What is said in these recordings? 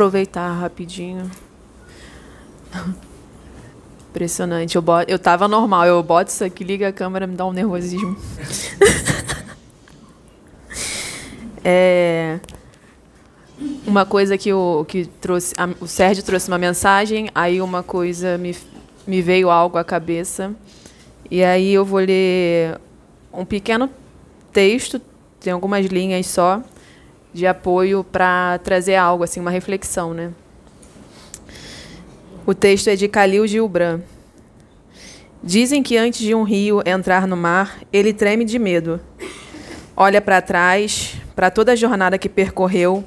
aproveitar rapidinho. Impressionante. Eu, boto, eu tava normal, eu boto isso aqui, liga a câmera, me dá um nervosismo. é, uma coisa que, o, que trouxe, a, o Sérgio trouxe uma mensagem, aí uma coisa me, me veio algo à cabeça. E aí eu vou ler um pequeno texto, tem algumas linhas só, de apoio para trazer algo, assim, uma reflexão, né? O texto é de Khalil Gilbran. Dizem que antes de um rio entrar no mar, ele treme de medo. Olha para trás, para toda a jornada que percorreu,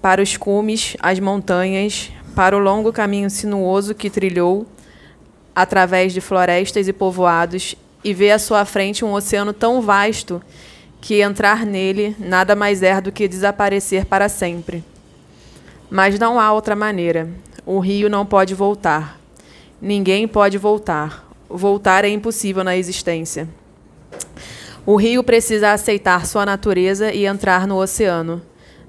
para os cumes, as montanhas, para o longo caminho sinuoso que trilhou através de florestas e povoados e vê à sua frente um oceano tão vasto que entrar nele nada mais é do que desaparecer para sempre. Mas não há outra maneira. O rio não pode voltar. Ninguém pode voltar. Voltar é impossível na existência. O rio precisa aceitar sua natureza e entrar no oceano.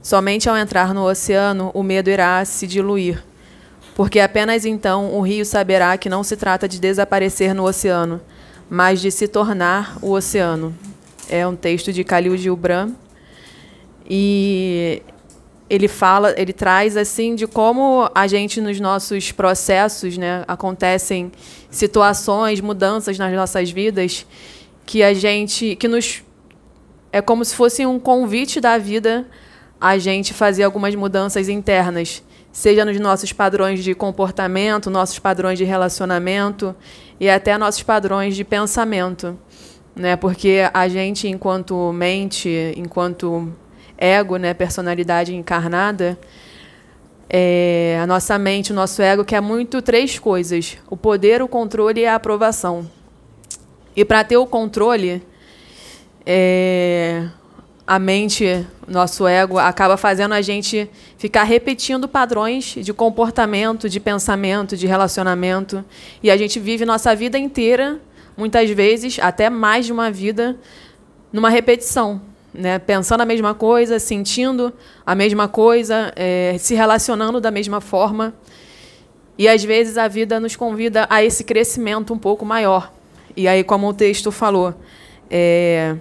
Somente ao entrar no oceano, o medo irá se diluir, porque apenas então o rio saberá que não se trata de desaparecer no oceano, mas de se tornar o oceano é um texto de Khalil Gibran. E ele fala, ele traz assim de como a gente nos nossos processos, né, acontecem situações, mudanças nas nossas vidas que a gente que nos é como se fosse um convite da vida a gente fazer algumas mudanças internas, seja nos nossos padrões de comportamento, nossos padrões de relacionamento e até nossos padrões de pensamento né? Porque a gente, enquanto mente, enquanto ego, né, personalidade encarnada, é, a nossa mente, o nosso ego quer muito três coisas: o poder, o controle e a aprovação. E para ter o controle, é, a mente, nosso ego, acaba fazendo a gente ficar repetindo padrões de comportamento, de pensamento, de relacionamento. E a gente vive nossa vida inteira muitas vezes até mais de uma vida numa repetição, né? pensando a mesma coisa, sentindo a mesma coisa, é, se relacionando da mesma forma. E às vezes a vida nos convida a esse crescimento um pouco maior. E aí, como o texto falou, é,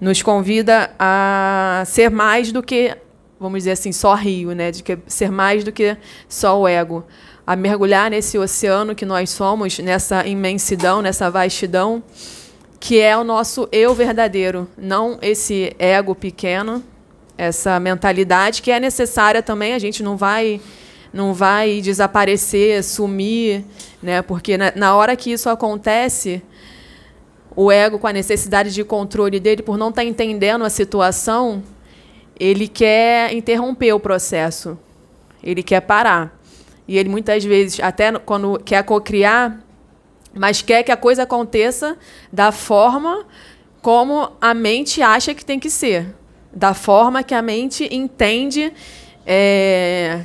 nos convida a ser mais do que, vamos dizer assim, só rio, né? de que ser mais do que só o ego a mergulhar nesse oceano que nós somos, nessa imensidão, nessa vastidão, que é o nosso eu verdadeiro, não esse ego pequeno, essa mentalidade que é necessária também, a gente não vai não vai desaparecer, sumir, né? Porque na, na hora que isso acontece, o ego com a necessidade de controle dele por não estar tá entendendo a situação, ele quer interromper o processo. Ele quer parar. E ele muitas vezes, até quando quer cocriar, mas quer que a coisa aconteça da forma como a mente acha que tem que ser, da forma que a mente entende é,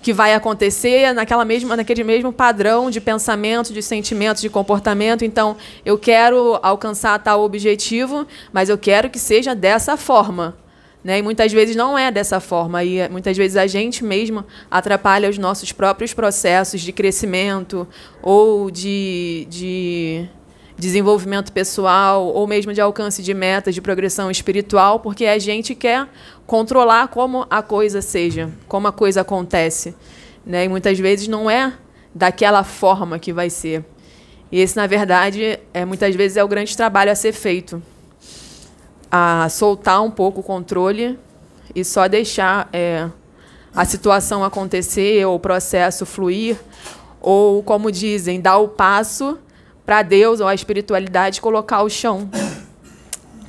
que vai acontecer naquela mesma, naquele mesmo padrão de pensamento, de sentimento, de comportamento. Então, eu quero alcançar tal objetivo, mas eu quero que seja dessa forma. Né? E muitas vezes não é dessa forma. E muitas vezes a gente mesmo atrapalha os nossos próprios processos de crescimento ou de, de desenvolvimento pessoal ou mesmo de alcance de metas, de progressão espiritual, porque a gente quer controlar como a coisa seja, como a coisa acontece. Né? E muitas vezes não é daquela forma que vai ser. E esse, na verdade, é, muitas vezes é o grande trabalho a ser feito a soltar um pouco o controle e só deixar é, a situação acontecer, ou o processo fluir, ou, como dizem, dar o passo para Deus ou a espiritualidade colocar o chão.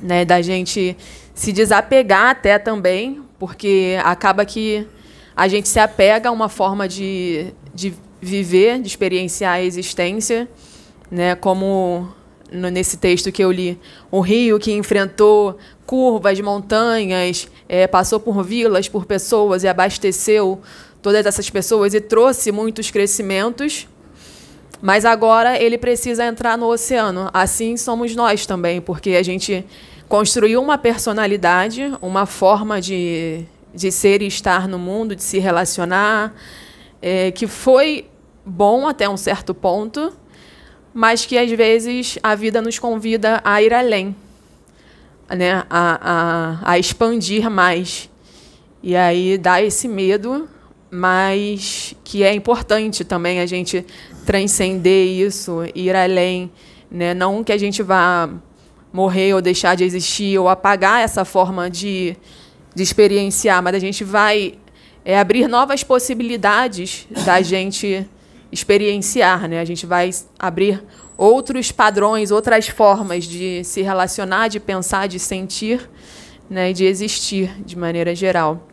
Né, da gente se desapegar até também, porque acaba que a gente se apega a uma forma de, de viver, de experienciar a existência, né, como nesse texto que eu li, um rio que enfrentou curvas, montanhas, é, passou por vilas, por pessoas e abasteceu todas essas pessoas e trouxe muitos crescimentos. Mas agora ele precisa entrar no oceano. Assim somos nós também, porque a gente construiu uma personalidade, uma forma de, de ser e estar no mundo, de se relacionar, é, que foi bom até um certo ponto, mas que às vezes a vida nos convida a ir além, né? a, a, a expandir mais. E aí dá esse medo, mas que é importante também a gente transcender isso, ir além. Né? Não que a gente vá morrer ou deixar de existir ou apagar essa forma de, de experienciar, mas a gente vai é, abrir novas possibilidades da gente experienciar, né? A gente vai abrir outros padrões, outras formas de se relacionar, de pensar, de sentir, né? de existir de maneira geral.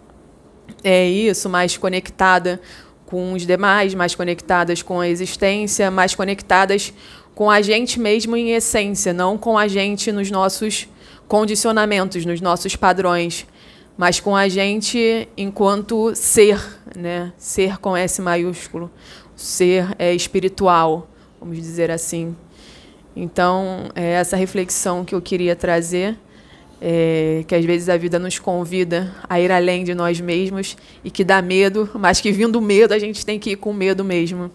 É isso, mais conectada com os demais, mais conectadas com a existência, mais conectadas com a gente mesmo em essência, não com a gente nos nossos condicionamentos, nos nossos padrões, mas com a gente enquanto ser, né? Ser com S maiúsculo, ser é espiritual, vamos dizer assim. Então, é essa reflexão que eu queria trazer, é, que às vezes a vida nos convida a ir além de nós mesmos e que dá medo, mas que vindo medo a gente tem que ir com medo mesmo,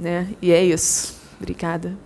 né? E é isso. Obrigada.